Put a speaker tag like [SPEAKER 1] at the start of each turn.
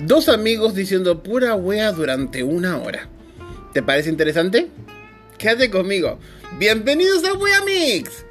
[SPEAKER 1] Dos amigos diciendo pura wea durante una hora. ¿Te parece interesante? Quédate conmigo. Bienvenidos a Wea Mix.